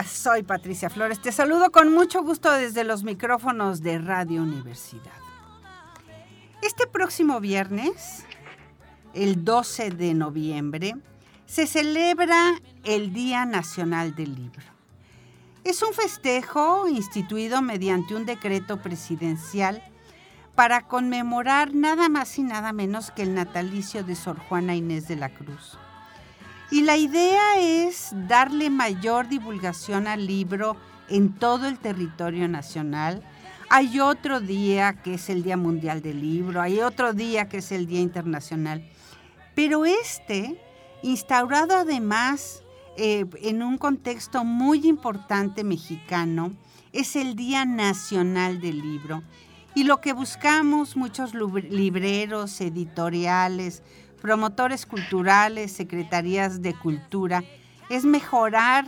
Soy Patricia Flores. Te saludo con mucho gusto desde los micrófonos de Radio Universidad. Este próximo viernes, el 12 de noviembre, se celebra el Día Nacional del Libro. Es un festejo instituido mediante un decreto presidencial para conmemorar nada más y nada menos que el natalicio de Sor Juana Inés de la Cruz. Y la idea es darle mayor divulgación al libro en todo el territorio nacional. Hay otro día que es el Día Mundial del Libro, hay otro día que es el Día Internacional. Pero este, instaurado además eh, en un contexto muy importante mexicano, es el Día Nacional del Libro. Y lo que buscamos muchos libreros, editoriales, promotores culturales, secretarías de cultura, es mejorar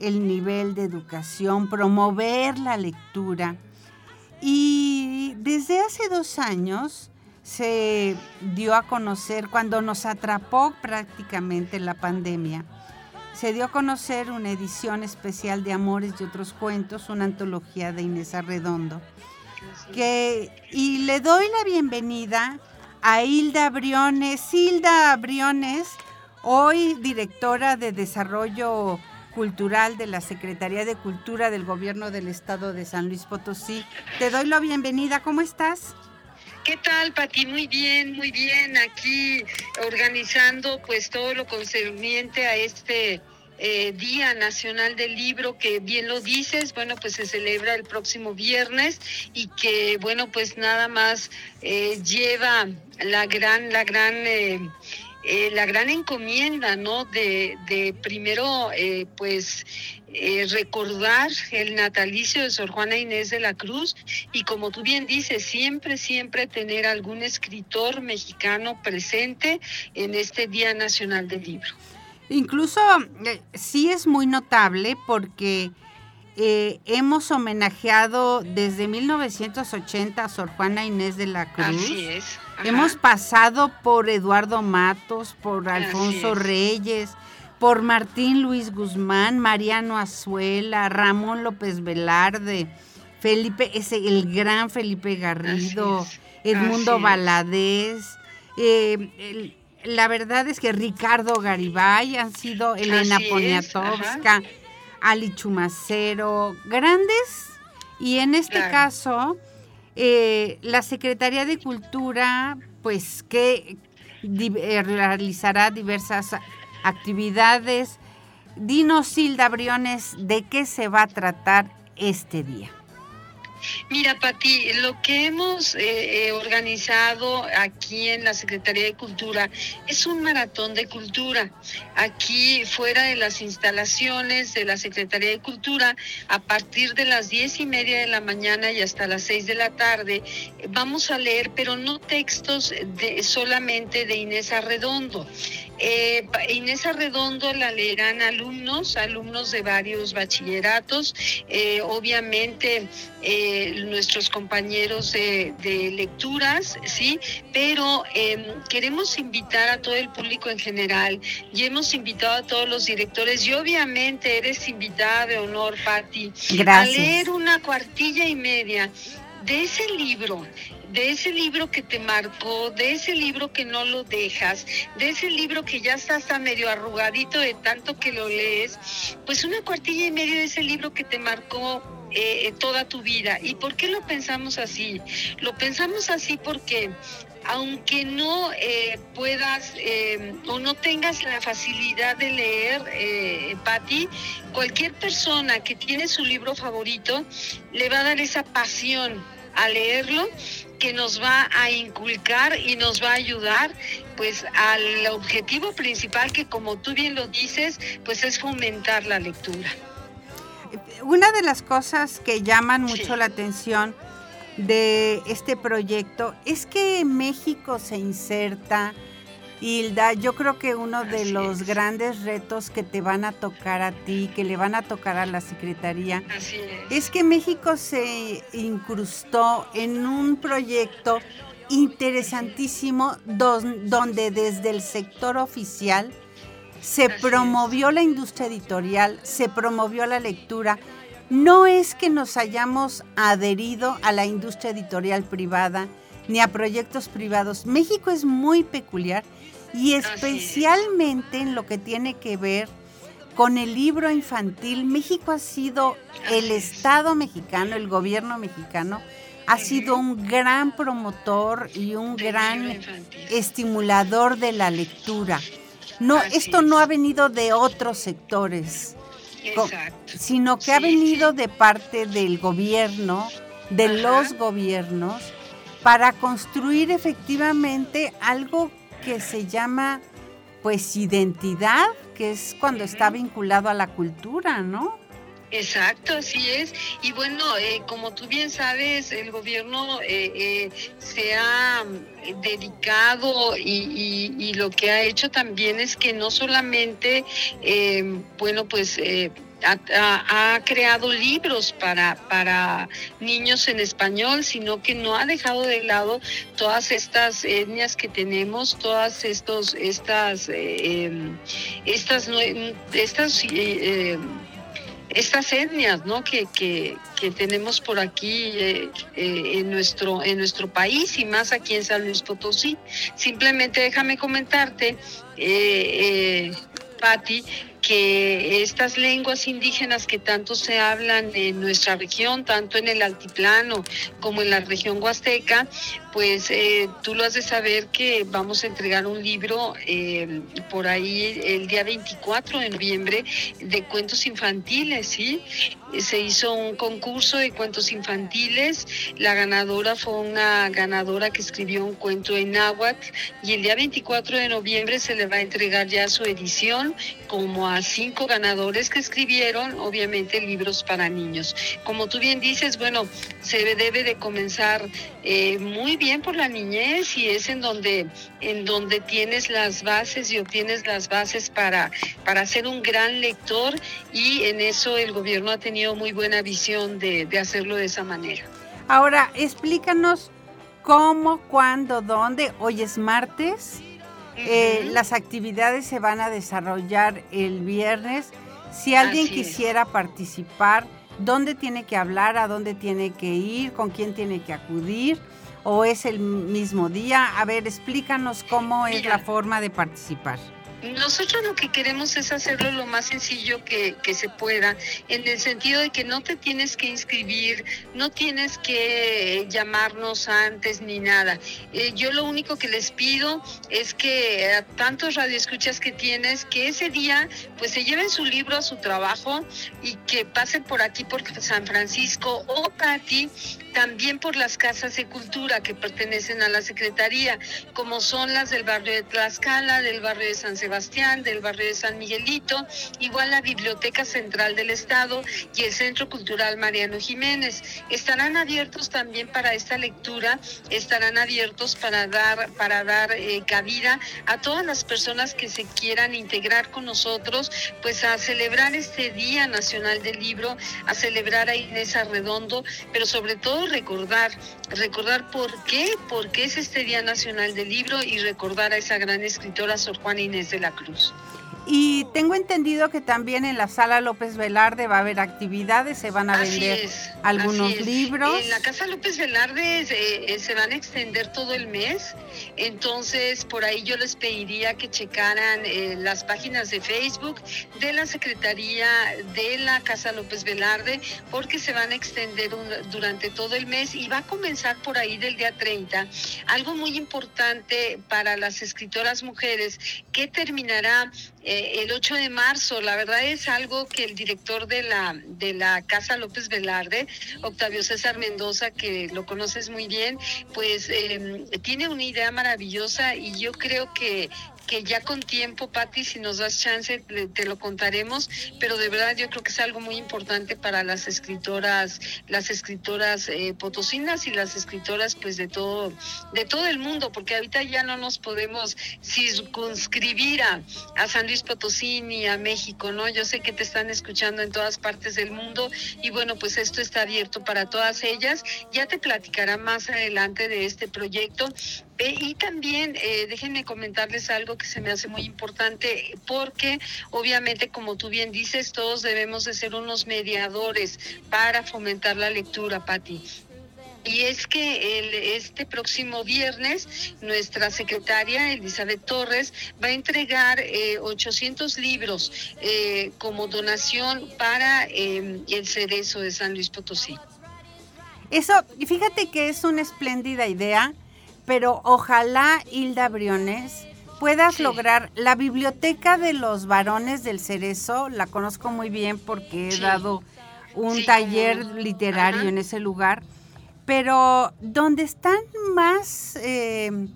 el nivel de educación, promover la lectura. Y desde hace dos años se dio a conocer, cuando nos atrapó prácticamente la pandemia, se dio a conocer una edición especial de Amores y otros cuentos, una antología de Inés Arredondo. Que, y le doy la bienvenida a Hilda Briones. Hilda Briones, hoy directora de Desarrollo Cultural de la Secretaría de Cultura del Gobierno del Estado de San Luis Potosí. Te doy la bienvenida, ¿cómo estás? ¿Qué tal, Pati? Muy bien, muy bien. Aquí organizando pues todo lo concerniente a este eh, Día Nacional del Libro, que bien lo dices, bueno, pues se celebra el próximo viernes y que, bueno, pues nada más eh, lleva la gran, la gran... Eh, la gran encomienda, ¿no? De, de primero, pues, recordar el natalicio de Sor Juana Inés de la Cruz y como tú bien dices, siempre, siempre tener algún escritor mexicano presente en este Día Nacional del Libro. Incluso eh, sí es muy notable porque eh, hemos homenajeado desde 1980 a Sor Juana Inés de la Cruz. Así es. Hemos pasado por Eduardo Matos, por Alfonso Reyes, por Martín Luis Guzmán, Mariano Azuela, Ramón López Velarde, Felipe, ese, el gran Felipe Garrido, Edmundo Valadez, eh, el, la verdad es que Ricardo Garibay han sido Elena Poniatowska, Ali Chumacero, grandes, y en este caso, eh, la Secretaría de Cultura, pues que eh, realizará diversas actividades. Dinos, Silda Briones, ¿de qué se va a tratar este día? Mira, Pati, lo que hemos eh, eh, organizado aquí en la Secretaría de Cultura es un maratón de cultura. Aquí, fuera de las instalaciones de la Secretaría de Cultura, a partir de las diez y media de la mañana y hasta las seis de la tarde, vamos a leer, pero no textos solamente de Inés Arredondo. Eh, Inés Arredondo la leerán alumnos, alumnos de varios bachilleratos, eh, obviamente eh, nuestros compañeros de, lecturas, ¿sí? Pero em, queremos invitar a todo el público en general y hemos invitado a todos los directores y obviamente eres invitada de honor, Patti, a leer una cuartilla y media de ese libro de ese libro que te marcó, de ese libro que no lo dejas, de ese libro que ya está hasta medio arrugadito de tanto que lo lees, pues una cuartilla y media de ese libro que te marcó eh, toda tu vida. ¿Y por qué lo pensamos así? Lo pensamos así porque aunque no eh, puedas eh, o no tengas la facilidad de leer, eh, Patti, cualquier persona que tiene su libro favorito le va a dar esa pasión a leerlo que nos va a inculcar y nos va a ayudar pues al objetivo principal que como tú bien lo dices, pues es fomentar la lectura. Una de las cosas que llaman mucho la atención de este proyecto es que México se inserta Hilda, yo creo que uno de los grandes retos que te van a tocar a ti, que le van a tocar a la Secretaría, es. que México se incrustó en un proyecto interesantísimo donde desde el sector oficial se promovió la industria editorial, se promovió la lectura. No es que nos hayamos adherido a la industria editorial privada ni a proyectos privados. México es muy peculiar y especialmente en lo que tiene que ver con el libro infantil. México ha sido, el Estado mexicano, el gobierno mexicano, ha sido un gran promotor y un gran estimulador de la lectura. No, esto no ha venido de otros sectores, sino que ha venido de parte del gobierno, de los gobiernos, para construir efectivamente algo que se llama pues identidad, que es cuando está vinculado a la cultura, ¿no? Exacto, así es. Y bueno, eh, como tú bien sabes, el gobierno eh, eh, se ha dedicado y, y, lo que ha hecho también es que no solamente, bueno, pues ha, creado libros para, para niños en español, sino que no ha dejado de lado todas estas etnias que tenemos, todas estos, estas, eh, em, estas, estas, eh, estas etnias ¿no? que, que, tenemos por aquí eh, en, nuestro, en nuestro país y más aquí en San Luis Potosí. Simplemente déjame comentarte, eh, Patti, que estas lenguas indígenas que tanto se hablan en nuestra región, tanto en el altiplano como en la región huasteca, pues eh, tú lo has de saber que vamos a entregar un libro eh, por ahí el día 24 de noviembre de cuentos infantiles, ¿sí? Se hizo un concurso de cuentos infantiles, la ganadora fue una ganadora que escribió un cuento en náhuatl y el día 24 de noviembre se le va a entregar ya su edición como a cinco ganadores que escribieron, obviamente, libros para niños. Como tú bien dices, bueno, se debe de comenzar eh, muy bien por la niñez y es en donde, en donde tienes las bases y obtienes las bases para, para ser un gran lector y en eso el gobierno ha tenido muy buena visión de, hacerlo de esa manera. Ahora, explícanos cómo, cuándo, dónde. Hoy es martes. Eh, las actividades se van a desarrollar el viernes. Si alguien quisiera participar, dónde tiene que hablar, a dónde tiene que ir, con quién tiene que acudir, o es el mismo día. A ver, explícanos cómo es la forma de participar. Nosotros lo que queremos es hacerlo lo más sencillo que, se pueda, en el sentido de que no te tienes que inscribir, no tienes que llamarnos antes ni nada. Eh, yo lo único que les pido es que a tantos radioescuchas que tienes, que ese día pues se lleven su libro a su trabajo y que pasen por aquí por San Francisco o para ti también por las casas de cultura que pertenecen a la Secretaría, como son las del barrio de Tlaxcala, del barrio de San Sebastián, del barrio de San Miguelito, igual la Biblioteca Central del Estado y el Centro Cultural Mariano Jiménez. Estarán abiertos también para esta lectura, estarán abiertos para dar, para dar eh, cabida a todas las personas que se quieran integrar con nosotros, pues a celebrar este Día Nacional del Libro, a celebrar a Inés Arredondo, pero sobre todo recordar, recordar por qué, por qué es este Día Nacional del Libro y recordar a esa gran escritora Sor Juana Inés de la Cruz. Y tengo entendido que también en la sala López Velarde va a haber actividades, se van a vender algunos libros. En la casa López Velarde eh, se, van a extender todo el mes, entonces por ahí yo les pediría que checaran eh, las páginas de Facebook de la Secretaría de la Casa López Velarde, porque se van a extender durante todo el mes y va a comenzar por ahí del día 30. Algo muy importante para las escritoras mujeres que terminará eh, el 8 de marzo. La verdad es algo que el director de la, de la Casa López Velarde, Octavio César Mendoza, que lo conoces muy bien, pues em, tiene una idea maravillosa y yo creo que que ya con tiempo, Patti, si nos das chance, te, lo contaremos, pero de verdad yo creo que es algo muy importante para las escritoras, las escritoras eh, potosinas y las escritoras pues de todo, de todo el mundo, porque ahorita ya no nos podemos circunscribir a, a San Luis Potosí ni a México, ¿no? Yo sé que te están escuchando en todas partes del mundo y bueno, pues esto está abierto para todas ellas. Ya te platicará más adelante de este proyecto y también eh, déjenme comentarles algo que se me hace muy importante, porque obviamente, como tú bien dices, todos debemos de ser unos mediadores para fomentar la lectura, Patti. Y es que este próximo viernes nuestra secretaria Elizabeth Torres va a entregar 800 eh, libros como donación para el cerezo de San Luis Potosí. Eso, fíjate que es una espléndida idea pero ojalá, Hilda Briones, puedas lograr la biblioteca de los varones del Cerezo, la conozco muy bien porque he dado un taller literario en ese lugar, pero donde están más, eh,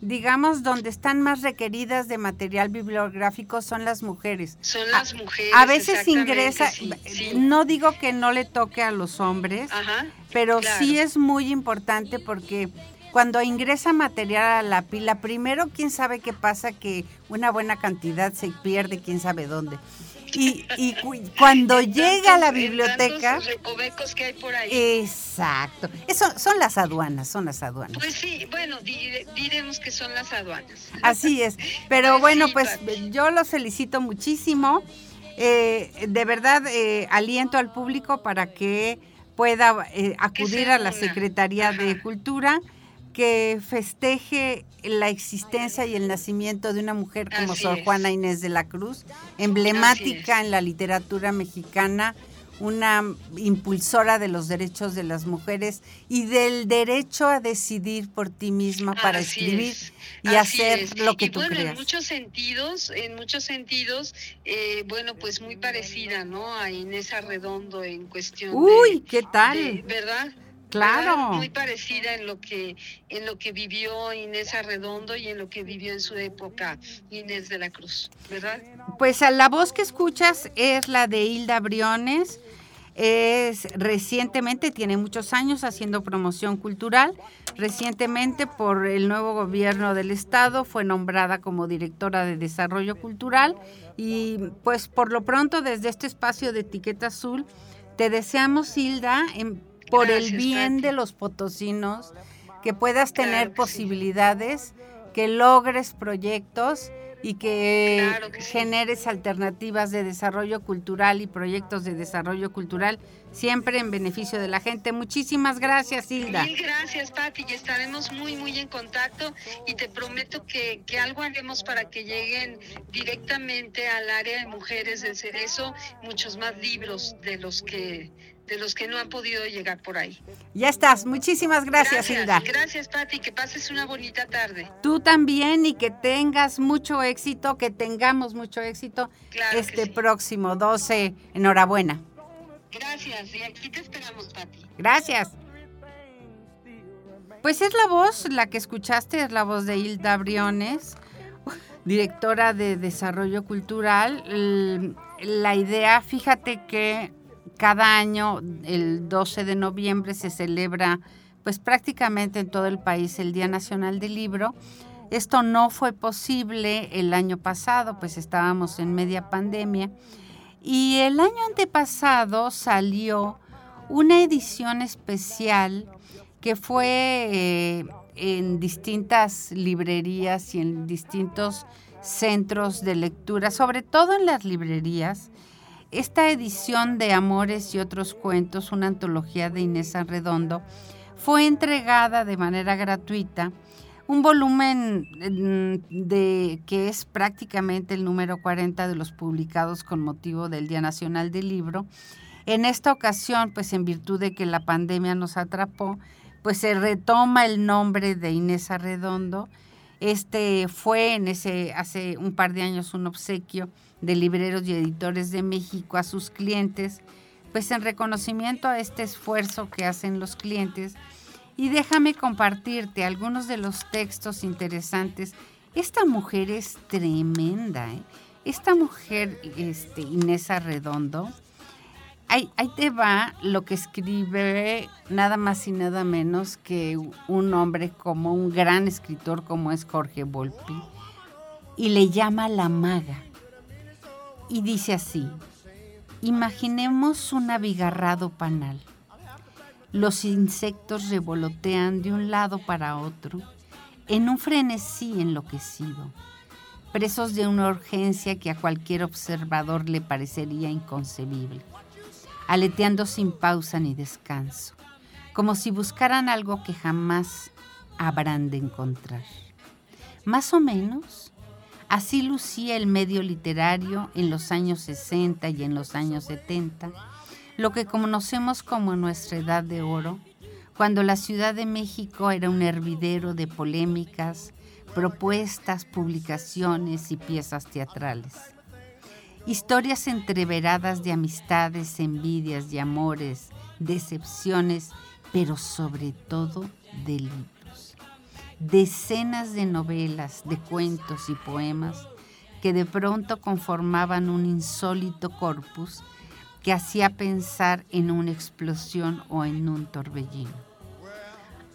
digamos, donde están más requeridas de material bibliográfico son las mujeres. Son las mujeres. A, veces ingresa, no digo que no le toque a los hombres, pero sí es muy importante porque cuando ingresa material a la pila, primero, quién sabe qué pasa, que una buena cantidad se pierde, quién sabe dónde. Y, y cuando llega a la biblioteca... que hay por ahí. Exacto. Eso son las aduanas, son las aduanas. Pues sí, bueno, diremos que son las aduanas. Así es. Pero pues bueno, pues yo los felicito muchísimo. Eh, de verdad, eh, aliento al público para que pueda eh, acudir a la Secretaría de Cultura que festeje la existencia y el nacimiento de una mujer como Sor Juana Inés de la Cruz, emblemática en la literatura mexicana, una impulsora de los derechos de las mujeres y del derecho a decidir por ti misma para escribir y hacer lo que tú bueno, creas. En muchos sentidos, en muchos sentidos, eh, bueno, pues muy parecida, ¿no? A Inés Arredondo en cuestión. Uy, ¿qué tal? ¿Verdad? Claro. Muy parecida en lo que en lo que vivió Inés Arredondo y en lo que vivió en su época Inés de la Cruz, ¿verdad? Pues la voz que escuchas es la de Hilda Briones. Es recientemente, tiene muchos años haciendo promoción cultural. Recientemente, por el nuevo gobierno del estado, fue nombrada como directora de desarrollo cultural. Y pues por lo pronto, desde este espacio de etiqueta azul, te deseamos, Hilda, en por el bien de los potosinos, que puedas tener posibilidades, que logres proyectos y que, generes alternativas de desarrollo cultural y proyectos de desarrollo cultural siempre en beneficio de la gente. Muchísimas gracias, Hilda. Mil gracias, Pati, y estaremos muy, muy en contacto y te prometo que, que algo haremos para que lleguen directamente al área de mujeres del Cerezo muchos más libros de los que de los que no han podido llegar por ahí. Ya estás. Muchísimas gracias, Hilda. Gracias, Pati. Que pases una bonita tarde. Tú también y que tengas mucho éxito, que tengamos mucho éxito este próximo 12. Enhorabuena. Gracias. Y aquí te esperamos, Pati. Gracias. Pues es la voz, la que escuchaste, es la voz de Hilda Briones, directora de Desarrollo Cultural. La idea, fíjate que cada año, el 12 de noviembre, se celebra pues prácticamente en todo el país el Día Nacional del Libro. Esto no fue posible el año pasado, pues estábamos en media pandemia. Y el año antepasado salió una edición especial que fue eh, en distintas librerías y en distintos centros de lectura, sobre todo en las librerías, esta edición de Amores y otros cuentos, una antología de Inés Arredondo, fue entregada de manera gratuita un volumen mm, de que es prácticamente el número 40 de los publicados con motivo del Día Nacional del Libro. En esta ocasión, pues en virtud de que la pandemia nos atrapó, pues se retoma el nombre de Inés Arredondo Este fue en ese hace un par de años un obsequio de libreros y editores de México a sus clientes, pues en reconocimiento a este esfuerzo que hacen los clientes. Y déjame compartirte algunos de los textos interesantes. Esta mujer es tremenda. ¿eh? Esta mujer, este, Inés Arredondo, ahí, te va lo que escribe nada más y nada menos que un hombre como un gran escritor como es Jorge Volpi y le llama la maga. Y dice así, imaginemos un abigarrado panal. Los insectos revolotean de un lado para otro en un frenesí enloquecido, presos de una urgencia que a cualquier observador le parecería inconcebible aleteando sin pausa ni descanso, como si buscaran algo que jamás habrán de encontrar. Más o menos, así lucía el medio literario en los años 60 y en los años 70, lo que conocemos como nuestra edad de oro, cuando la Ciudad de México era un hervidero de polémicas, propuestas, publicaciones y piezas teatrales. Historias entreveradas de amistades, envidias y amores, decepciones, pero sobre todo de. Decenas de novelas, de cuentos y poemas que de pronto conformaban un insólito corpus que hacía pensar en una explosión o en un torbellino.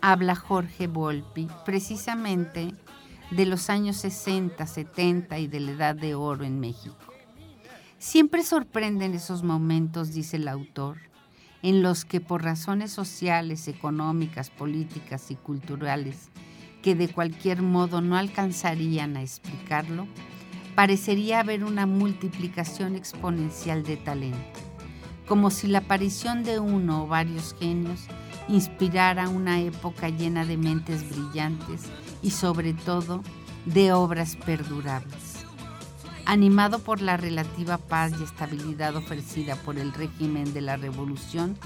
Habla Jorge Volpi precisamente de los años 60, 70 y de la Edad de Oro en México. Siempre sorprenden esos momentos, dice el autor, en los que por razones sociales, económicas, políticas y culturales, que de cualquier modo no alcanzarían a explicarlo, parecería haber una multiplicación exponencial de talento, como si la aparición de uno o varios genios inspirara una época llena de mentes brillantes y sobre todo de obras perdurables. Animado por la relativa paz y estabilidad ofrecida por el régimen de la revolución,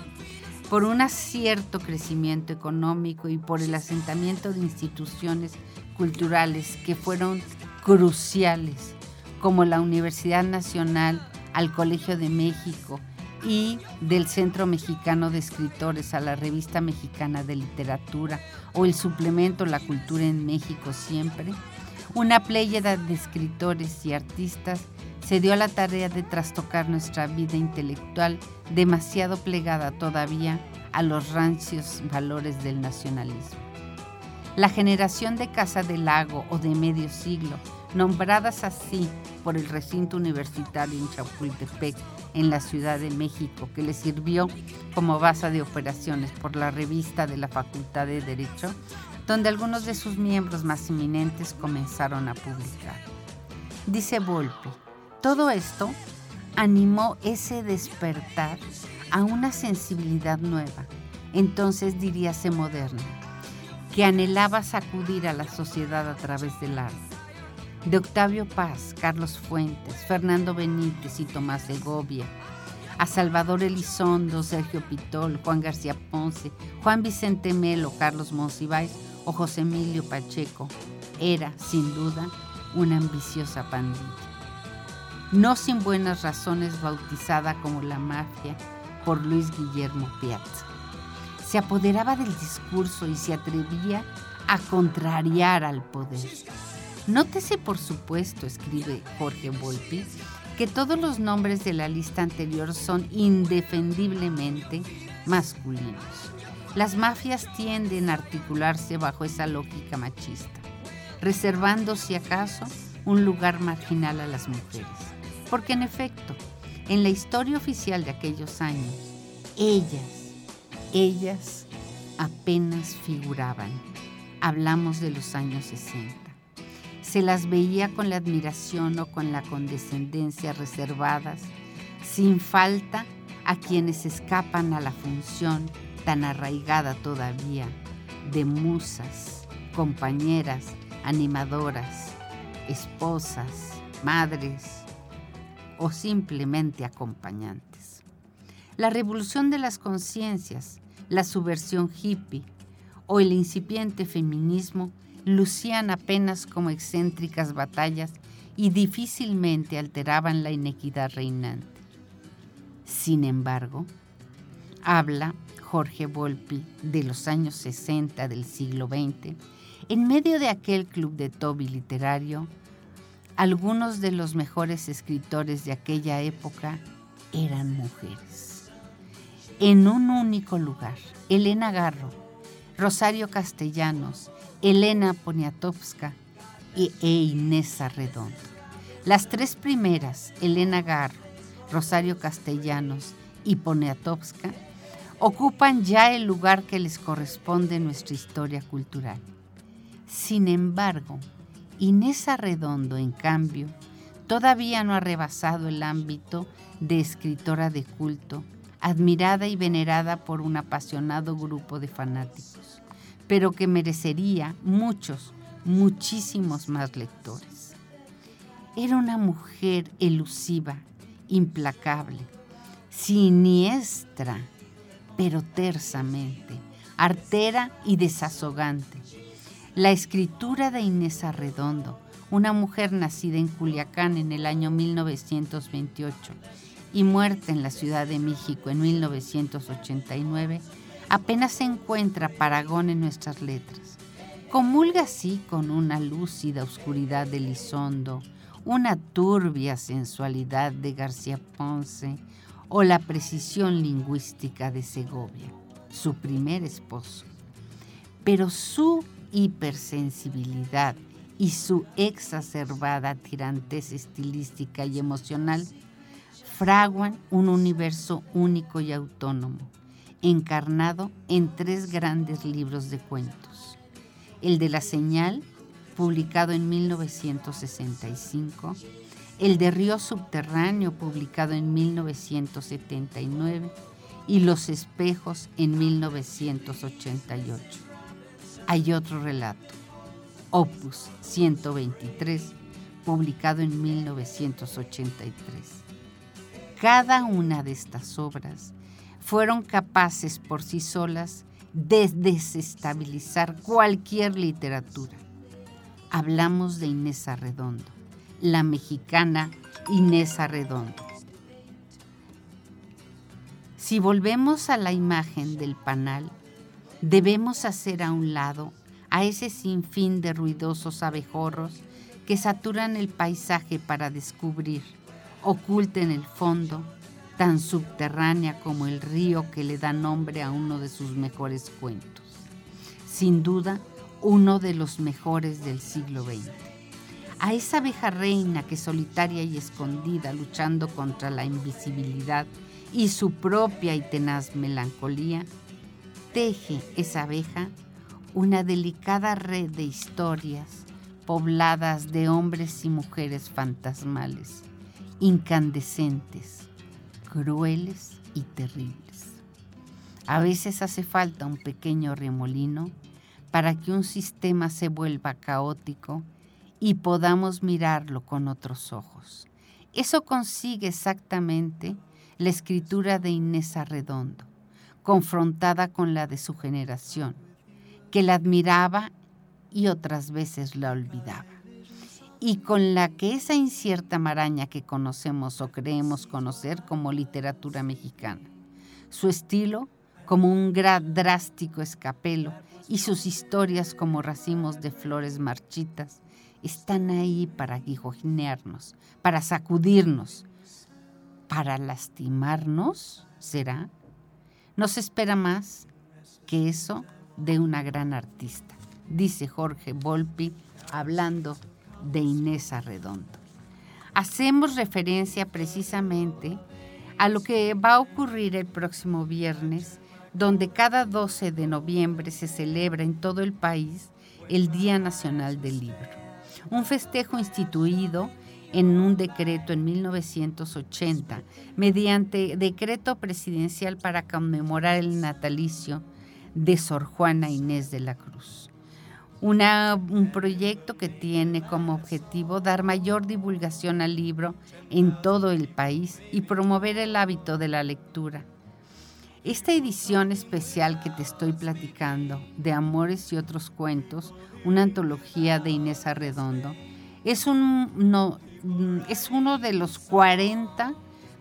por un acierto crecimiento económico y por el asentamiento de instituciones culturales que fueron cruciales, como la Universidad Nacional al Colegio de México y del Centro Mexicano de Escritores a la Revista Mexicana de Literatura o el suplemento La Cultura en México siempre, una pléyada de escritores y artistas se dio a la tarea de trastocar nuestra vida intelectual demasiado plegada todavía a los rancios valores del nacionalismo. La generación de Casa del Lago o de medio siglo, nombradas así por el recinto universitario en Chapultepec, en la Ciudad de México, que le sirvió como base de operaciones por la revista de la Facultad de Derecho, donde algunos de sus miembros más eminentes comenzaron a publicar. Dice Volpe, todo esto animó ese despertar a una sensibilidad nueva, entonces diríase moderna, que anhelaba sacudir a la sociedad a través del arte. De Octavio Paz, Carlos Fuentes, Fernando Benítez y Tomás Segovia, a Salvador Elizondo, Sergio Pitol, Juan García Ponce, Juan Vicente Melo, Carlos Monsiváis o José Emilio Pacheco, era, sin duda, una ambiciosa pandilla. No sin buenas razones bautizada como la mafia por Luis Guillermo Piazza. Se apoderaba del discurso y se atrevía a contrariar al poder. Nótese, por supuesto, escribe Jorge Volpi, que todos los nombres de la lista anterior son indefendiblemente masculinos. Las mafias tienden a articularse bajo esa lógica machista, reservando si acaso un lugar marginal a las mujeres. Porque en efecto, en la historia oficial de aquellos años, ellas, ellas apenas figuraban. Hablamos de los años 60. Se las veía con la admiración o con la condescendencia reservadas, sin falta a quienes escapan a la función tan arraigada todavía de musas, compañeras, animadoras, esposas, madres o simplemente acompañantes. La revolución de las conciencias, la subversión hippie o el incipiente feminismo lucían apenas como excéntricas batallas y difícilmente alteraban la inequidad reinante. Sin embargo, habla Jorge Volpi de los años 60 del siglo XX, en medio de aquel club de Toby literario, algunos de los mejores escritores de aquella época eran mujeres. En un único lugar, Elena Garro, Rosario Castellanos, Elena Poniatowska e Inés Arredondo. Las tres primeras, Elena Garro, Rosario Castellanos y Poniatowska, ocupan ya el lugar que les corresponde en nuestra historia cultural. Sin embargo, Inés Arredondo, en cambio, todavía no ha rebasado el ámbito de escritora de culto, admirada y venerada por un apasionado grupo de fanáticos, pero que merecería muchos, muchísimos más lectores. Era una mujer elusiva, implacable, siniestra, pero tersamente, artera y desazogante. La escritura de Inés Arredondo, una mujer nacida en Culiacán en el año 1928 y muerta en la Ciudad de México en 1989, apenas se encuentra paragón en nuestras letras. Comulga así con una lúcida oscuridad de Lizondo, una turbia sensualidad de García Ponce, o la precisión lingüística de Segovia, su primer esposo. Pero su hipersensibilidad y su exacerbada tirantez estilística y emocional fraguan un universo único y autónomo, encarnado en tres grandes libros de cuentos. El de la señal, publicado en 1965, el de Río Subterráneo, publicado en 1979, y Los Espejos en 1988. Hay otro relato, Opus 123, publicado en 1983. Cada una de estas obras fueron capaces por sí solas de desestabilizar cualquier literatura. Hablamos de Inés Arredondo la mexicana Inés Arredondo. Si volvemos a la imagen del panal, debemos hacer a un lado a ese sinfín de ruidosos abejorros que saturan el paisaje para descubrir, oculta en el fondo, tan subterránea como el río que le da nombre a uno de sus mejores cuentos. Sin duda, uno de los mejores del siglo XX a esa abeja reina que solitaria y escondida luchando contra la invisibilidad y su propia y tenaz melancolía, teje esa abeja una delicada red de historias pobladas de hombres y mujeres fantasmales, incandescentes, crueles y terribles. A veces hace falta un pequeño remolino para que un sistema se vuelva caótico y podamos mirarlo con otros ojos. Eso consigue exactamente la escritura de Inés Arredondo, confrontada con la de su generación, que la admiraba y otras veces la olvidaba, y con la que esa incierta maraña que conocemos o creemos conocer como literatura mexicana, su estilo como un drástico escapelo y sus historias como racimos de flores marchitas, están ahí para aguijonearnos, para sacudirnos, para lastimarnos, ¿será? No se espera más que eso de una gran artista, dice Jorge Volpi hablando de Inés Arredondo. Hacemos referencia precisamente a lo que va a ocurrir el próximo viernes, donde cada 12 de noviembre se celebra en todo el país el Día Nacional del Libro un festejo instituido en un decreto en 1980, mediante decreto presidencial para conmemorar el natalicio de Sor Juana Inés de la Cruz. un proyecto que tiene como objetivo dar mayor divulgación al libro en todo el país y promover el hábito de la lectura. Esta edición especial que te estoy platicando, de Amores y otros cuentos, una antología de Inés Arredondo, es, es uno de los 40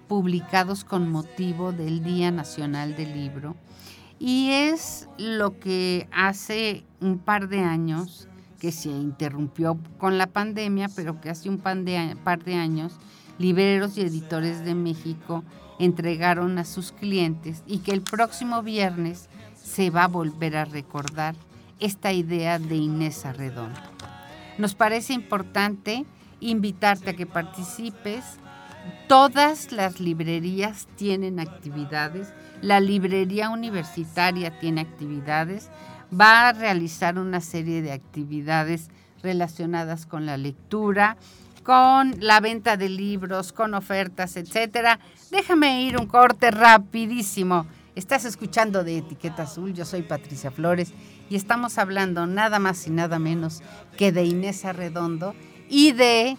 publicados con motivo del Día Nacional del Libro y es lo que hace un par de años que se interrumpió con la pandemia, pero que hace un par de años libreros y editores de México entregaron a sus clientes y que el próximo viernes se va a volver a recordar esta idea de Inés Arredondo. Nos parece importante invitarte a que participes. Todas las librerías tienen actividades. La librería universitaria tiene actividades. Va a realizar una serie de actividades relacionadas con la lectura, con la venta de libros, con ofertas, etcétera. Déjame ir un corte rapidísimo. Estás escuchando de Etiqueta Azul, yo soy Patricia Flores y estamos hablando nada más y nada menos que de Inés Arredondo y de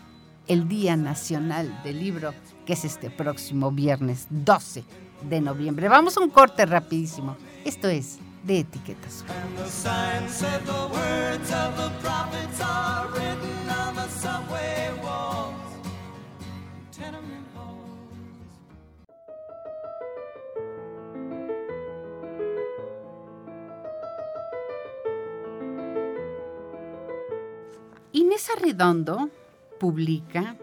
el Día Nacional del Libro, que es este próximo viernes 12 de noviembre. Vamos a un corte rapidísimo. Esto es de Etiqueta Azul. Inés Arredondo publica,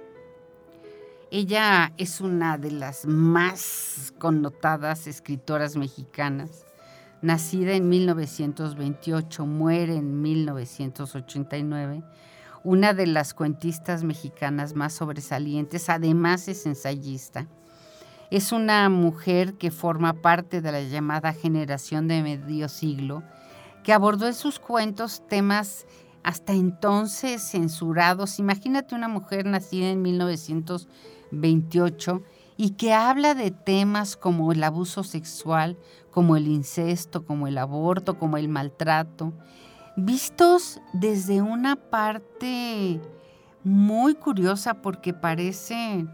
ella es una de las más connotadas escritoras mexicanas, nacida en 1928, muere en 1989, una de las cuentistas mexicanas más sobresalientes, además es ensayista. Es una mujer que forma parte de la llamada generación de medio siglo, que abordó en sus cuentos temas hasta entonces censurados. Imagínate una mujer nacida en 1928 y que habla de temas como el abuso sexual, como el incesto, como el aborto, como el maltrato, vistos desde una parte muy curiosa porque parecen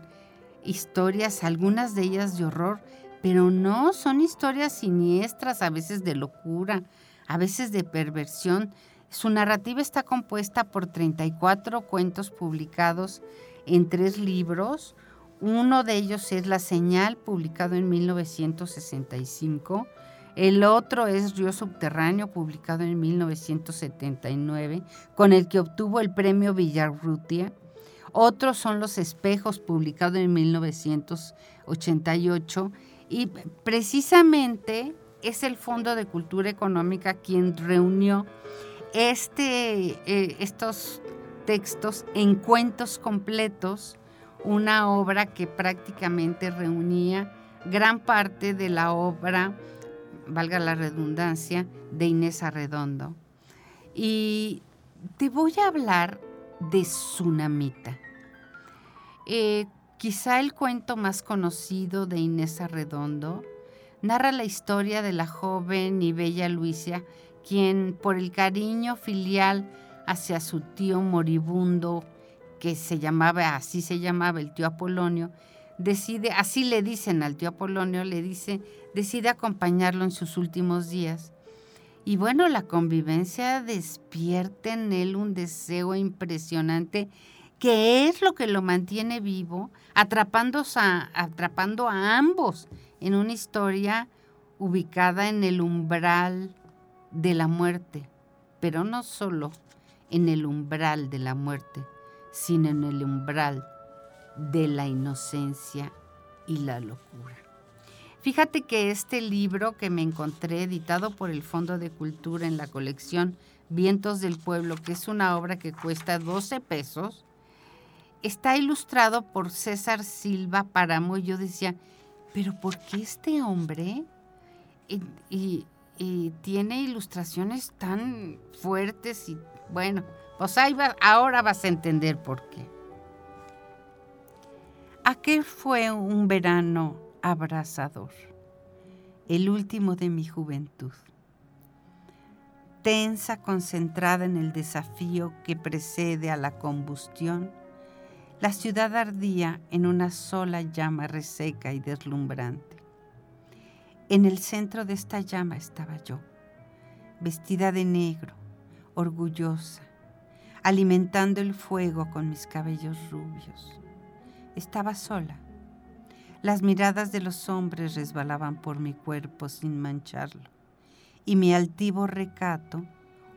historias, algunas de ellas de horror, pero no, son historias siniestras, a veces de locura, a veces de perversión, su narrativa está compuesta por 34 cuentos publicados en tres libros. Uno de ellos es La Señal, publicado en 1965. El otro es Río Subterráneo, publicado en 1979, con el que obtuvo el premio Villarrutia. Otros son Los Espejos, publicado en 1988. Y precisamente es el Fondo de Cultura Económica quien reunió este, eh, estos textos en cuentos completos, una obra que prácticamente reunía gran parte de la obra, valga la redundancia, de Inés Arredondo. Y te voy a hablar de Tsunamita. Eh, quizá el cuento más conocido de Inés Arredondo narra la historia de la joven y bella Luisa quien por el cariño filial hacia su tío moribundo, que se llamaba, así se llamaba el tío Apolonio, decide, así le dicen al tío Apolonio, le dice, decide acompañarlo en sus últimos días. Y bueno, la convivencia despierta en él un deseo impresionante que es lo que lo mantiene vivo, atrapando a, atrapando a ambos en una historia ubicada en el umbral de la muerte, pero no solo en el umbral de la muerte, sino en el umbral de la inocencia y la locura. Fíjate que este libro que me encontré editado por el Fondo de Cultura en la colección Vientos del Pueblo, que es una obra que cuesta 12 pesos, está ilustrado por César Silva Paramo. Y yo decía, pero ¿por qué este hombre? y y tiene ilustraciones tan fuertes y bueno, pues ahí ahora vas a entender por qué. Aquel fue un verano abrasador, el último de mi juventud. Tensa, concentrada en el desafío que precede a la combustión, la ciudad ardía en una sola llama reseca y deslumbrante En el centro de esta llama estaba yo, vestida de negro, orgullosa, alimentando el fuego con mis cabellos rubios. Estaba sola. Las miradas de los hombres resbalaban por mi cuerpo sin mancharlo, y mi altivo recato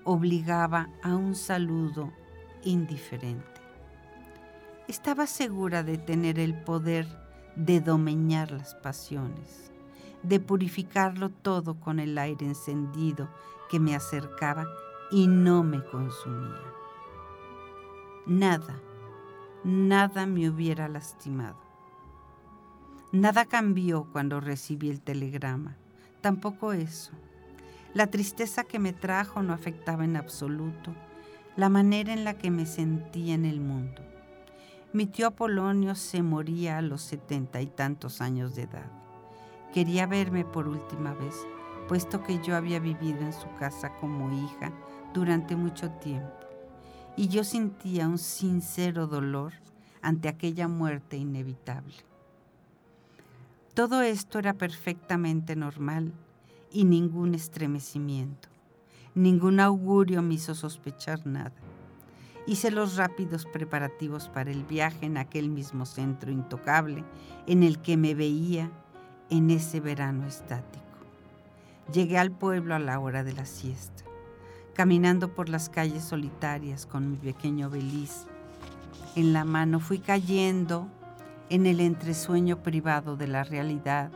obligaba a un saludo indiferente. Estaba segura de tener el poder de domeñar las pasiones, de purificarlo todo con el aire encendido que me acercaba y no me consumía. Nada, nada me hubiera lastimado. Nada cambió cuando recibí el telegrama, tampoco eso. La tristeza que me trajo no afectaba en absoluto la manera en la que me sentía en el mundo. Mi tío Apolonio se moría a los setenta y tantos años de edad. Quería verme por última vez, puesto que yo había vivido en su casa como hija durante mucho tiempo, y yo sentía un sincero dolor ante aquella muerte inevitable. Todo esto era perfectamente normal y ningún estremecimiento. Ningún augurio me hizo sospechar nada. Hice los rápidos preparativos para el viaje en aquel mismo centro intocable en el que me veía en ese verano estático. Llegué al pueblo a la hora de la siesta, caminando por las calles solitarias con mi pequeño beliz en la mano, fui cayendo en el entresueño privado de la realidad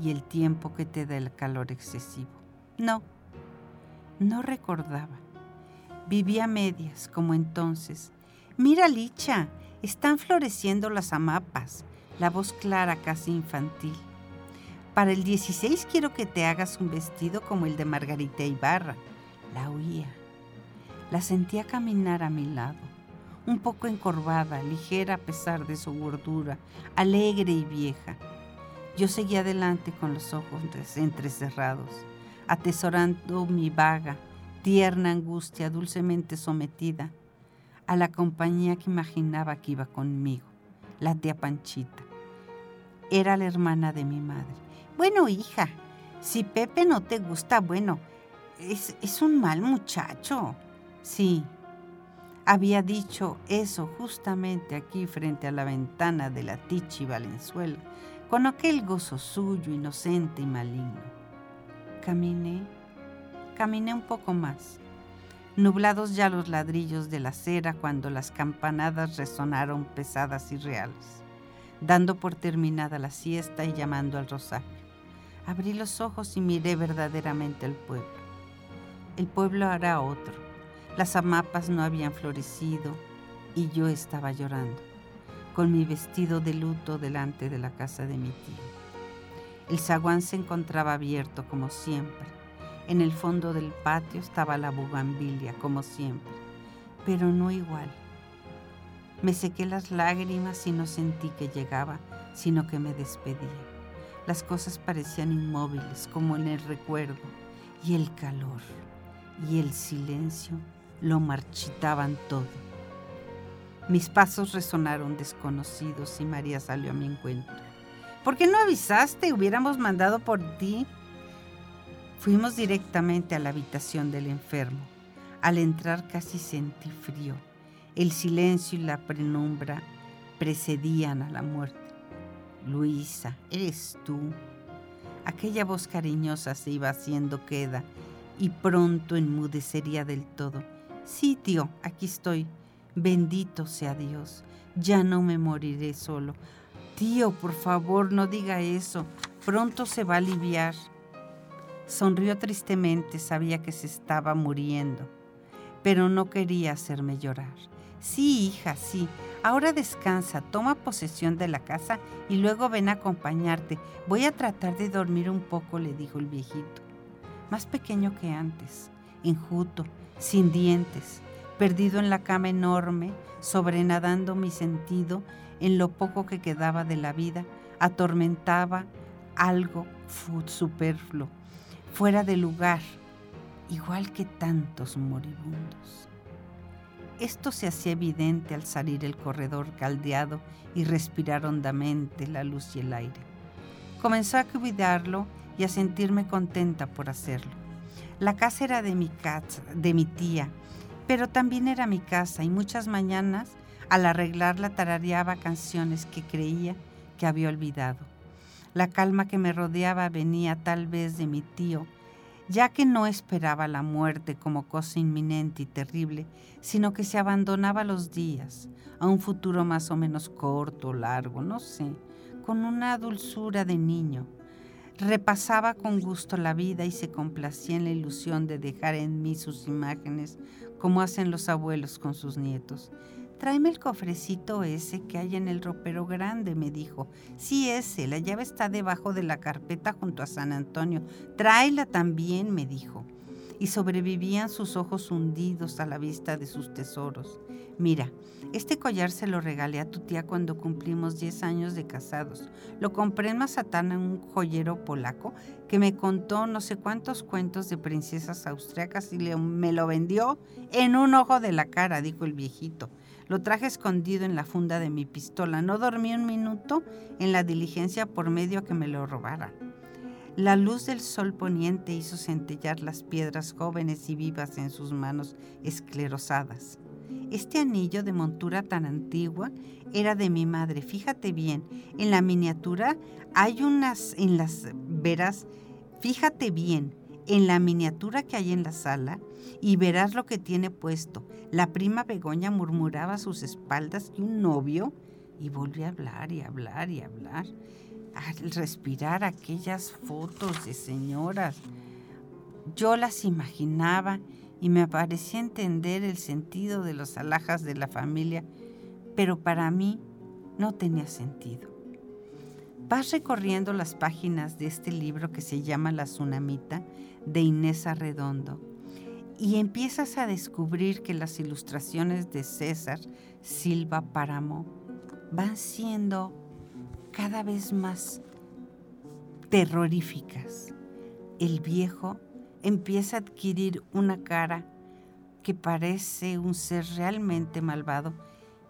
y el tiempo que te da el calor excesivo. No, no recordaba. Vivía medias, como entonces. Mira, Licha, están floreciendo las amapas, la voz clara casi infantil. Para el 16 quiero que te hagas un vestido como el de Margarita Ibarra. La oía. La sentía caminar a mi lado, un poco encorvada, ligera a pesar de su gordura, alegre y vieja. Yo seguía adelante con los ojos entrecerrados, atesorando mi vaga, tierna angustia dulcemente sometida a la compañía que imaginaba que iba conmigo, la tía Panchita. Era la hermana de mi madre. Bueno, hija, si Pepe no te gusta, bueno, es, un mal muchacho. Sí, había dicho eso justamente aquí frente a la ventana de la Tichi Valenzuela con aquel gozo suyo inocente y maligno. Caminé, caminé un poco más, nublados ya los ladrillos de la acera cuando las campanadas resonaron pesadas y reales, dando por terminada la siesta y llamando al rosario. Abrí los ojos y miré verdaderamente al pueblo. El pueblo era otro. Las amapas no habían florecido y yo estaba llorando con mi vestido de luto delante de la casa de mi tío. El zaguán se encontraba abierto como siempre. En el fondo del patio estaba la bugambilia como siempre, pero no igual. Me sequé las lágrimas y no sentí que llegaba, sino que me despedía. Las cosas parecían inmóviles como en el recuerdo, y el calor y el silencio lo marchitaban todo. Mis pasos resonaron desconocidos y María salió a mi encuentro. ¿Por qué no avisaste? Hubiéramos mandado por ti. Fuimos directamente a la habitación del enfermo. Al entrar casi sentí frío. El silencio y la penumbra precedían a la muerte. Luisa, eres tú. Aquella voz cariñosa se iba haciendo queda y pronto enmudecería del todo. Sí, tío, aquí estoy. Bendito sea Dios, ya no me moriré solo. Tío, por favor, no diga eso. Pronto se va a aliviar. Sonrió tristemente, sabía que se estaba muriendo, pero no quería hacerme llorar. Sí, hija, sí. Ahora descansa, toma posesión de la casa y luego ven a acompañarte. Voy a tratar de dormir un poco, le dijo el viejito. Más pequeño que antes, enjuto, sin dientes, perdido en la cama enorme, sobrenadando mi sentido en lo poco que quedaba de la vida, atormentaba algo superfluo, fuera de lugar, igual que tantos moribundos. Esto se hacía evidente al salir el corredor caldeado y respirar hondamente la luz y el aire. Comenzó a cuidarlo y a sentirme contenta por hacerlo. La casa era de mi, casa, de mi tía, pero también era mi casa y muchas mañanas al arreglarla tarareaba canciones que creía que había olvidado. La calma que me rodeaba venía tal vez de mi tío, ya que no esperaba la muerte como cosa inminente y terrible, sino que se abandonaba los días, a un futuro más o menos corto, largo, no sé, con una dulzura de niño. Repasaba con gusto la vida y se complacía en la ilusión de dejar en mí sus imágenes, como hacen los abuelos con sus nietos. Tráeme el cofrecito ese que hay en el ropero grande, me dijo. Sí, ese, la llave está debajo de la carpeta junto a San Antonio. Tráela también, me dijo. Y sobrevivían sus ojos hundidos a la vista de sus tesoros. Mira, este collar se lo regalé a tu tía cuando cumplimos 10 años de casados. Lo compré en Mazatán en un joyero polaco que me contó no sé cuántos cuentos de princesas austriacas y me lo vendió en un ojo de la cara, dijo el viejito. Lo traje escondido en la funda de mi pistola. No dormí un minuto en la diligencia por medio que me lo robaran. La luz del sol poniente hizo centellar las piedras jóvenes y vivas en sus manos esclerosadas. Este anillo de montura tan antigua era de mi madre. Fíjate bien, en la miniatura hay unas, en las veras, fíjate bien, en la miniatura que hay en la sala y verás lo que tiene puesto. La prima Begoña murmuraba a sus espaldas que un novio y volvió a hablar y hablar y hablar. Al respirar aquellas fotos de señoras, yo las imaginaba y me parecía entender el sentido de las alhajas de la familia, pero para mí no tenía sentido. Vas recorriendo las páginas de este libro que se llama La Tsunamita de Inés Arredondo y empiezas a descubrir que las ilustraciones de César Silva Páramo van siendo cada vez más terroríficas. El viejo empieza a adquirir una cara que parece un ser realmente malvado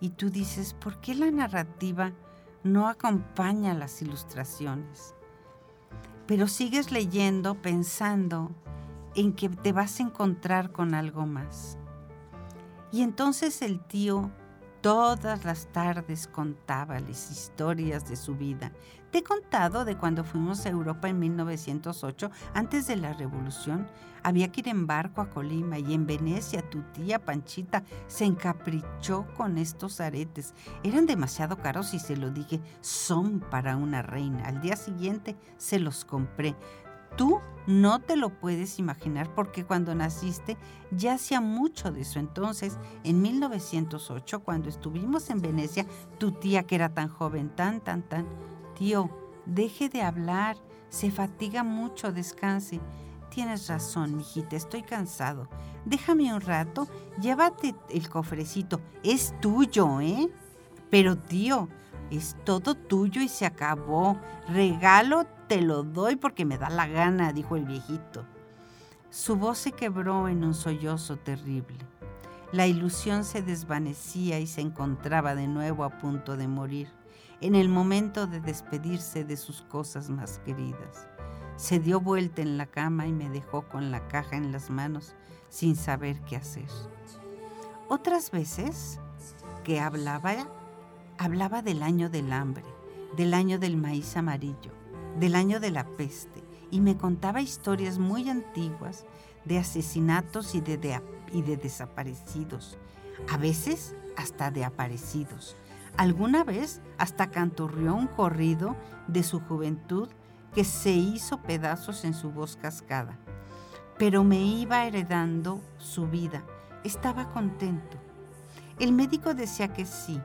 y tú dices, ¿por qué la narrativa no acompaña las ilustraciones? Pero sigues leyendo pensando en que te vas a encontrar con algo más. Y entonces el tío todas las tardes contaba las historias de su vida. Te he contado de cuando fuimos a Europa en 1908, antes de la revolución. Había que ir en barco a Colima y en Venecia tu tía Panchita se encaprichó con estos aretes. Eran demasiado caros y se lo dije, son para una reina. Al día siguiente se los compré. Tú no te lo puedes imaginar porque cuando naciste ya hacía mucho de eso. Entonces, en 1908, cuando estuvimos en Venecia, tu tía que era tan joven, tan, tan, tan, tío, deje de hablar, se fatiga mucho, descanse. Tienes razón, mijita, estoy cansado. Déjame un rato, llévate el cofrecito. Es tuyo, ¿eh? Pero tío, es todo tuyo y se acabó. Regalo te lo doy porque me da la gana, dijo el viejito. Su voz se quebró en un sollozo terrible. La ilusión se desvanecía y se encontraba de nuevo a punto de morir, en el momento de despedirse de sus cosas más queridas. Se dio vuelta en la cama y me dejó con la caja en las manos sin saber qué hacer. Otras veces que hablaba hablaba del año del hambre, del año del maíz amarillo, del año de la peste, y me contaba historias muy antiguas de asesinatos y de, y de desaparecidos, a veces hasta de aparecidos. Alguna vez hasta canturrió un corrido de su juventud que se hizo pedazos en su voz cascada. Pero me iba heredando su vida. Estaba contento. El médico decía que sí,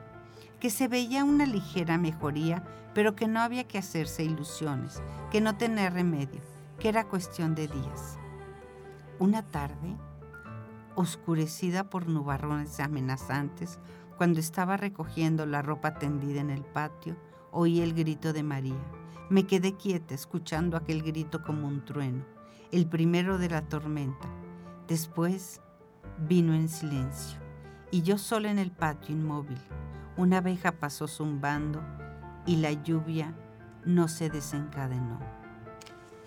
que se veía una ligera mejoría, pero que no había que hacerse ilusiones, que no tenía remedio, que era cuestión de días. Una tarde, oscurecida por nubarrones amenazantes, cuando estaba recogiendo la ropa tendida en el patio, oí el grito de María. Me quedé quieta escuchando aquel grito como un trueno, el primero de la tormenta. Después vino en silencio y yo sola en el patio inmóvil, una abeja pasó zumbando y la lluvia no se desencadenó.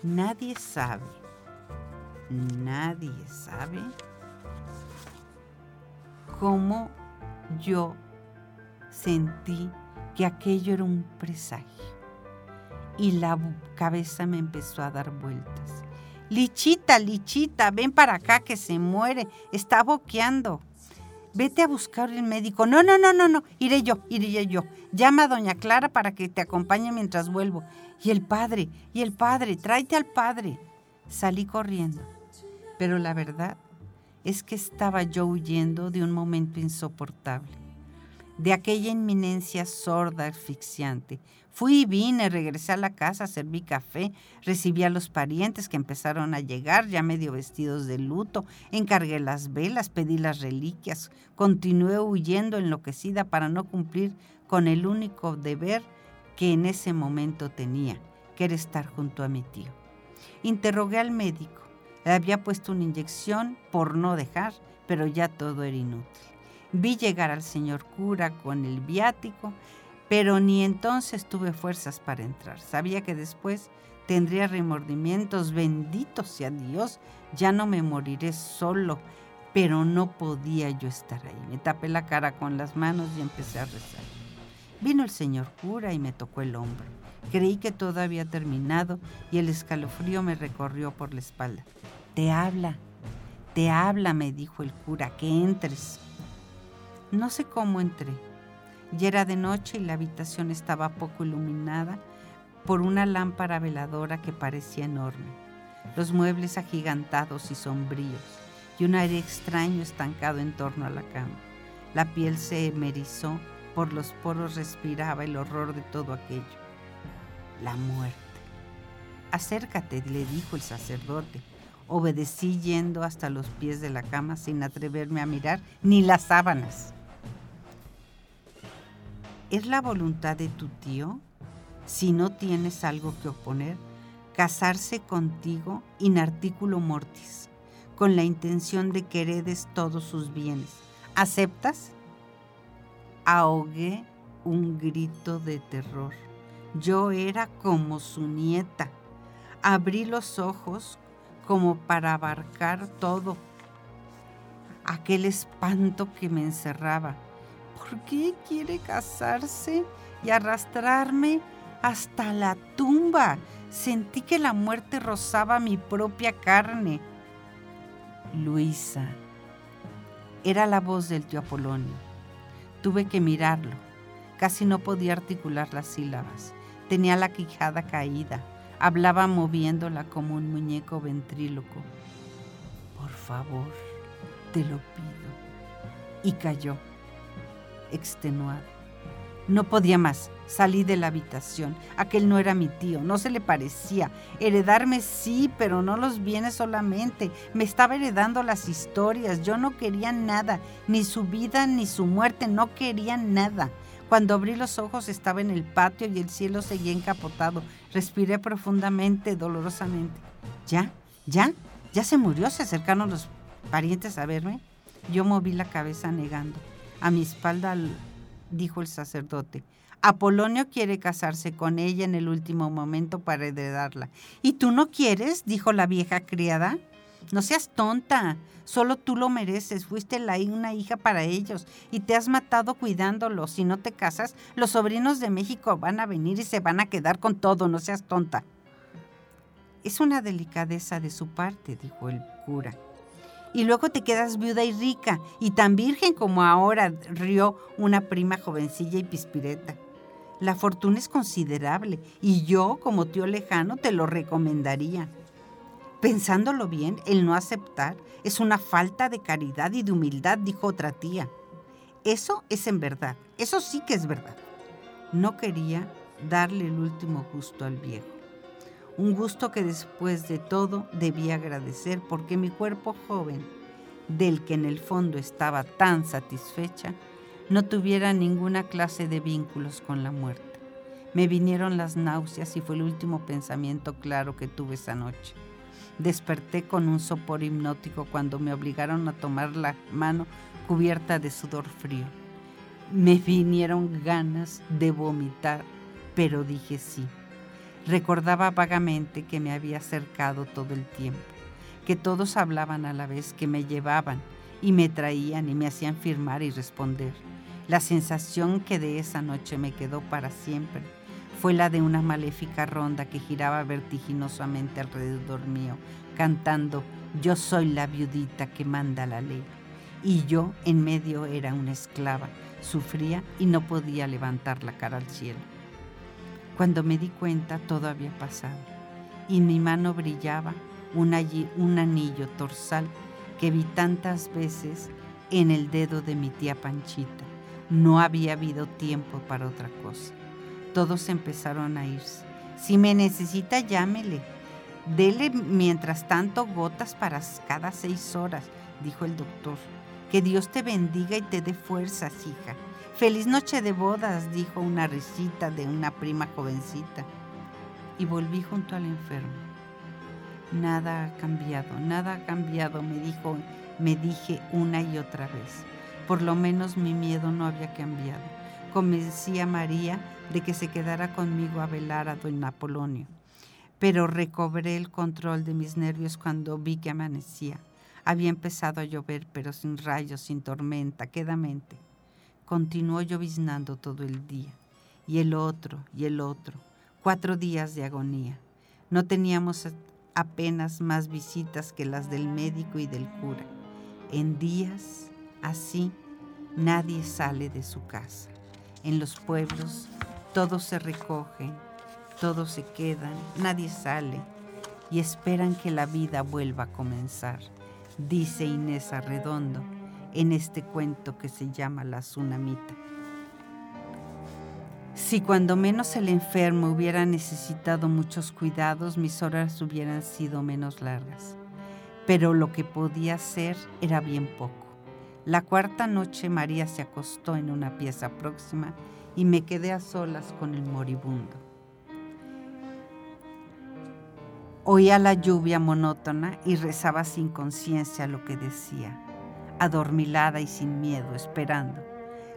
Nadie sabe, nadie sabe cómo yo sentí que aquello era un presagio. Y la cabeza me empezó a dar vueltas. Lichita, Lichita, ven para acá que se muere, está boqueando. Vete a buscar el médico. No, no, no, no, no, iré yo, iré yo. Llama a doña Clara para que te acompañe mientras vuelvo. Y el padre, y el padre, tráete al padre. Salí corriendo. Pero la verdad es que estaba yo huyendo de un momento insoportable, de aquella inminencia sorda, asfixiante. Fui y vine, regresé a la casa, serví café, recibí a los parientes que empezaron a llegar, ya medio vestidos de luto, encargué las velas, pedí las reliquias, continué huyendo enloquecida para no cumplir con el único deber que en ese momento tenía, que era estar junto a mi tío. Interrogué al médico. Le había puesto una inyección por no dejar, pero ya todo era inútil. Vi llegar al señor cura con el viático, pero ni entonces tuve fuerzas para entrar. Sabía que después tendría remordimientos, benditos sea Dios, ya no me moriré solo, pero no podía yo estar ahí. Me tapé la cara con las manos y empecé a rezar. Vino el señor cura y me tocó el hombro. Creí que todo había terminado y el escalofrío me recorrió por la espalda. Te habla, te habla, me dijo el cura, que entres. No sé cómo entré. Ya era de noche y la habitación estaba poco iluminada por una lámpara veladora que parecía enorme, los muebles agigantados y sombríos, y un aire extraño estancado en torno a la cama. La piel se emerizó por los poros respiraba el horror de todo aquello. La muerte. Acércate, le dijo el sacerdote. Obedecí yendo hasta los pies de la cama sin atreverme a mirar ni las sábanas. ¿Es la voluntad de tu tío, si no tienes algo que oponer, casarse contigo in articulo mortis, con la intención de que heredes todos sus bienes? ¿Aceptas? ahogué un grito de terror. Yo era como su nieta. Abrí los ojos como para abarcar todo. Aquel espanto que me encerraba. ¿Por qué quiere casarse y arrastrarme hasta la tumba? Sentí que la muerte rozaba mi propia carne. Luisa. Era la voz del tío Apolonio. Tuve que mirarlo. Casi no podía articular las sílabas. Tenía la quijada caída. Hablaba moviéndola como un muñeco ventríloco. Por favor, te lo pido. Y cayó, extenuado. No podía más. Salí de la habitación. Aquel no era mi tío, no se le parecía. Heredarme sí, pero no los bienes solamente. Me estaba heredando las historias. Yo no quería nada, ni su vida ni su muerte, no quería nada. Cuando abrí los ojos estaba en el patio y el cielo seguía encapotado. Respiré profundamente, dolorosamente. ¿Ya? ¿Ya? ¿Ya se murió? ¿Se acercaron los parientes a verme? Yo moví la cabeza negando. A mi espalda dijo el sacerdote. Apolonio quiere casarse con ella en el último momento para heredarla. ¿Y tú no quieres? dijo la vieja criada. No seas tonta, solo tú lo mereces, fuiste la, una hija para ellos y te has matado cuidándolos. Si no te casas, los sobrinos de México van a venir y se van a quedar con todo, no seas tonta. Es una delicadeza de su parte, dijo el cura. Y luego te quedas viuda y rica, y tan virgen como ahora, rió una prima jovencilla y pispireta. La fortuna es considerable y yo, como tío lejano, te lo recomendaría. Pensándolo bien, el no aceptar es una falta de caridad y de humildad, dijo otra tía. Eso es en verdad, eso sí que es verdad. No quería darle el último gusto al viejo. Un gusto que después de todo debía agradecer porque mi cuerpo joven, del que en el fondo estaba tan satisfecha, no tuviera ninguna clase de vínculos con la muerte. Me vinieron las náuseas y fue el último pensamiento claro que tuve esa noche. Desperté con un sopor hipnótico cuando me obligaron a tomar la mano cubierta de sudor frío. Me vinieron ganas de vomitar, pero dije sí. Recordaba vagamente que me había acercado todo el tiempo, que todos hablaban a la vez, que me llevaban y me traían y me hacían firmar y responder. La sensación que de esa noche me quedó para siempre fue la de una maléfica ronda que giraba vertiginosamente alrededor mío, cantando Yo soy la viudita que manda la ley. Y yo en medio era una esclava, sufría y no podía levantar la cara al cielo. Cuando me di cuenta todo había pasado y mi mano brillaba un, un anillo torsal que vi tantas veces en el dedo de mi tía Panchita. No había habido tiempo para otra cosa. Todos empezaron a irse. Si me necesita, llámele. Dele mientras tanto gotas para cada seis horas, dijo el doctor. Que Dios te bendiga y te dé fuerzas, hija. Feliz noche de bodas, dijo una risita de una prima jovencita. Y volví junto al enfermo. Nada ha cambiado, nada ha cambiado, me dijo, me dije una y otra vez. Por lo menos mi miedo no había cambiado. Convencí a María de que se quedara conmigo a velar a don Apolonio. Pero recobré el control de mis nervios cuando vi que amanecía. Había empezado a llover, pero sin rayos, sin tormenta, quedamente continuó lloviznando todo el día, y el otro, y el otro, cuatro días de agonía. No teníamos apenas más visitas que las del médico y del cura. En días así, nadie sale de su casa. En los pueblos todos se recogen, todos se quedan, nadie sale y esperan que la vida vuelva a comenzar, dice Inés Arredondo en este cuento que se llama La Tsunamita. Si cuando menos el enfermo hubiera necesitado muchos cuidados, mis horas hubieran sido menos largas. Pero lo que podía hacer era bien poco. La cuarta noche María se acostó en una pieza próxima y me quedé a solas con el moribundo. Oía la lluvia monótona y rezaba sin conciencia lo que decía adormilada y sin miedo, esperando.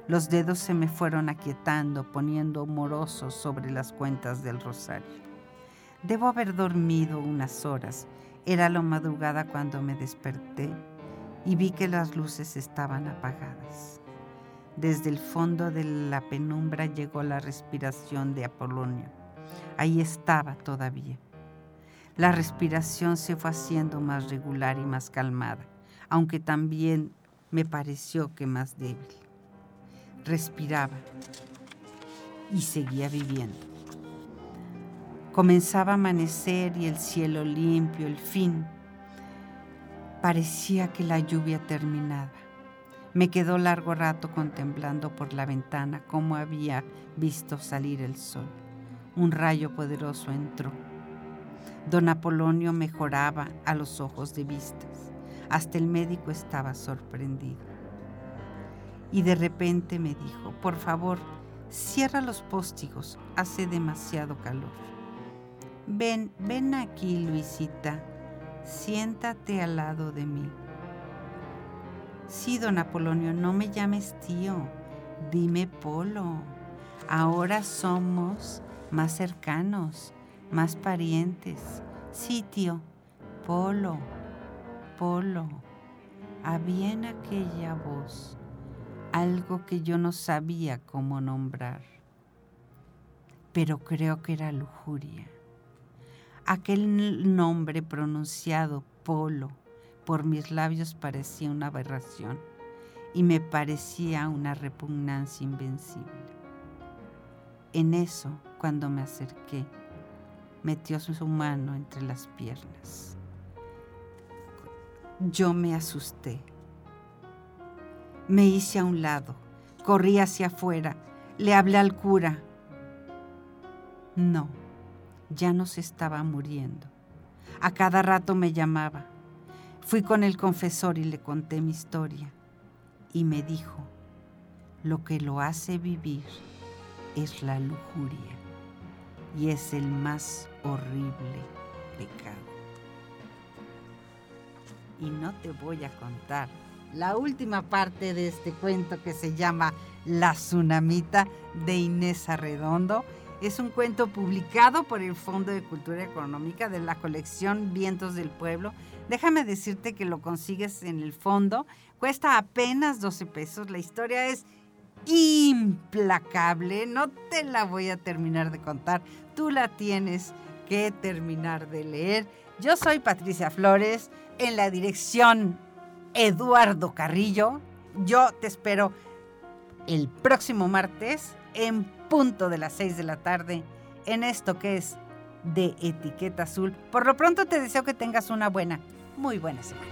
Los dedos se me fueron aquietando, poniendo morosos sobre las cuentas del rosario. Debo haber dormido unas horas. Era la madrugada cuando me desperté y vi que las luces estaban apagadas. Desde el fondo de la penumbra llegó la respiración de Apolonio. Ahí estaba todavía. La respiración se fue haciendo más regular y más calmada aunque también me pareció que más débil. Respiraba y seguía viviendo. Comenzaba a amanecer y el cielo limpio, el fin. Parecía que la lluvia terminaba. Me quedó largo rato contemplando por la ventana cómo había visto salir el sol. Un rayo poderoso entró. Don Apolonio mejoraba a los ojos de vistas. Hasta el médico estaba sorprendido. Y de repente me dijo, por favor, cierra los póstigos, hace demasiado calor. Ven, ven aquí, Luisita, siéntate al lado de mí. Sí, don Apolonio, no me llames tío, dime Polo. Ahora somos más cercanos, más parientes. Sí, tío, Polo. Polo, había en aquella voz algo que yo no sabía cómo nombrar, pero creo que era lujuria. Aquel nombre pronunciado Polo por mis labios parecía una aberración y me parecía una repugnancia invencible. En eso, cuando me acerqué, metió su mano entre las piernas. Yo me asusté. Me hice a un lado, corrí hacia afuera, le hablé al cura. No, ya no se estaba muriendo. A cada rato me llamaba. Fui con el confesor y le conté mi historia. Y me dijo, lo que lo hace vivir es la lujuria y es el más horrible pecado y no te voy a contar la última parte de este cuento que se llama La Tsunamita de Inés Arredondo. Es un cuento publicado por el Fondo de Cultura Económica de la colección Vientos del Pueblo. Déjame decirte que lo consigues en el fondo. Cuesta apenas 12 pesos. La historia es implacable. No te la voy a terminar de contar. Tú la tienes que terminar de leer. Yo soy Patricia Flores. En la dirección Eduardo Carrillo. Yo te espero el próximo martes en punto de las 6 de la tarde en esto que es de etiqueta azul. Por lo pronto te deseo que tengas una buena, muy buena semana.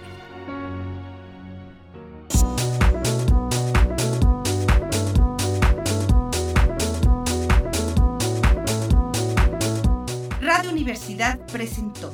Radio Universidad presentó